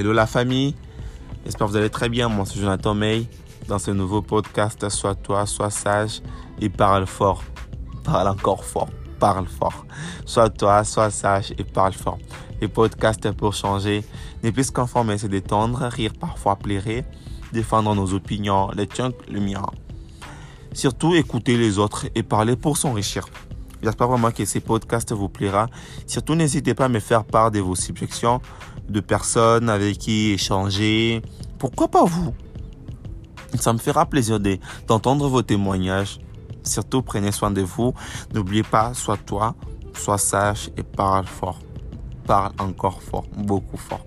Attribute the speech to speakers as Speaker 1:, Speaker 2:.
Speaker 1: Hello la famille, j'espère que vous allez très bien. Moi c'est Jonathan May. Dans ce nouveau podcast, sois toi, sois sage et parle fort. Parle encore fort, parle fort. Sois toi, sois sage et parle fort. Les podcasts pour changer n'est plus qu'informer, c'est détendre, rire, parfois plairer, défendre nos opinions, les tiens, le mien. Surtout écouter les autres et parler pour s'enrichir. J'espère vraiment que ces podcasts vous plaira. Surtout, n'hésitez pas à me faire part de vos subjections, de personnes avec qui échanger. Pourquoi pas vous? Ça me fera plaisir d'entendre vos témoignages. Surtout, prenez soin de vous. N'oubliez pas, sois toi, sois sage et parle fort. Parle encore fort, beaucoup fort.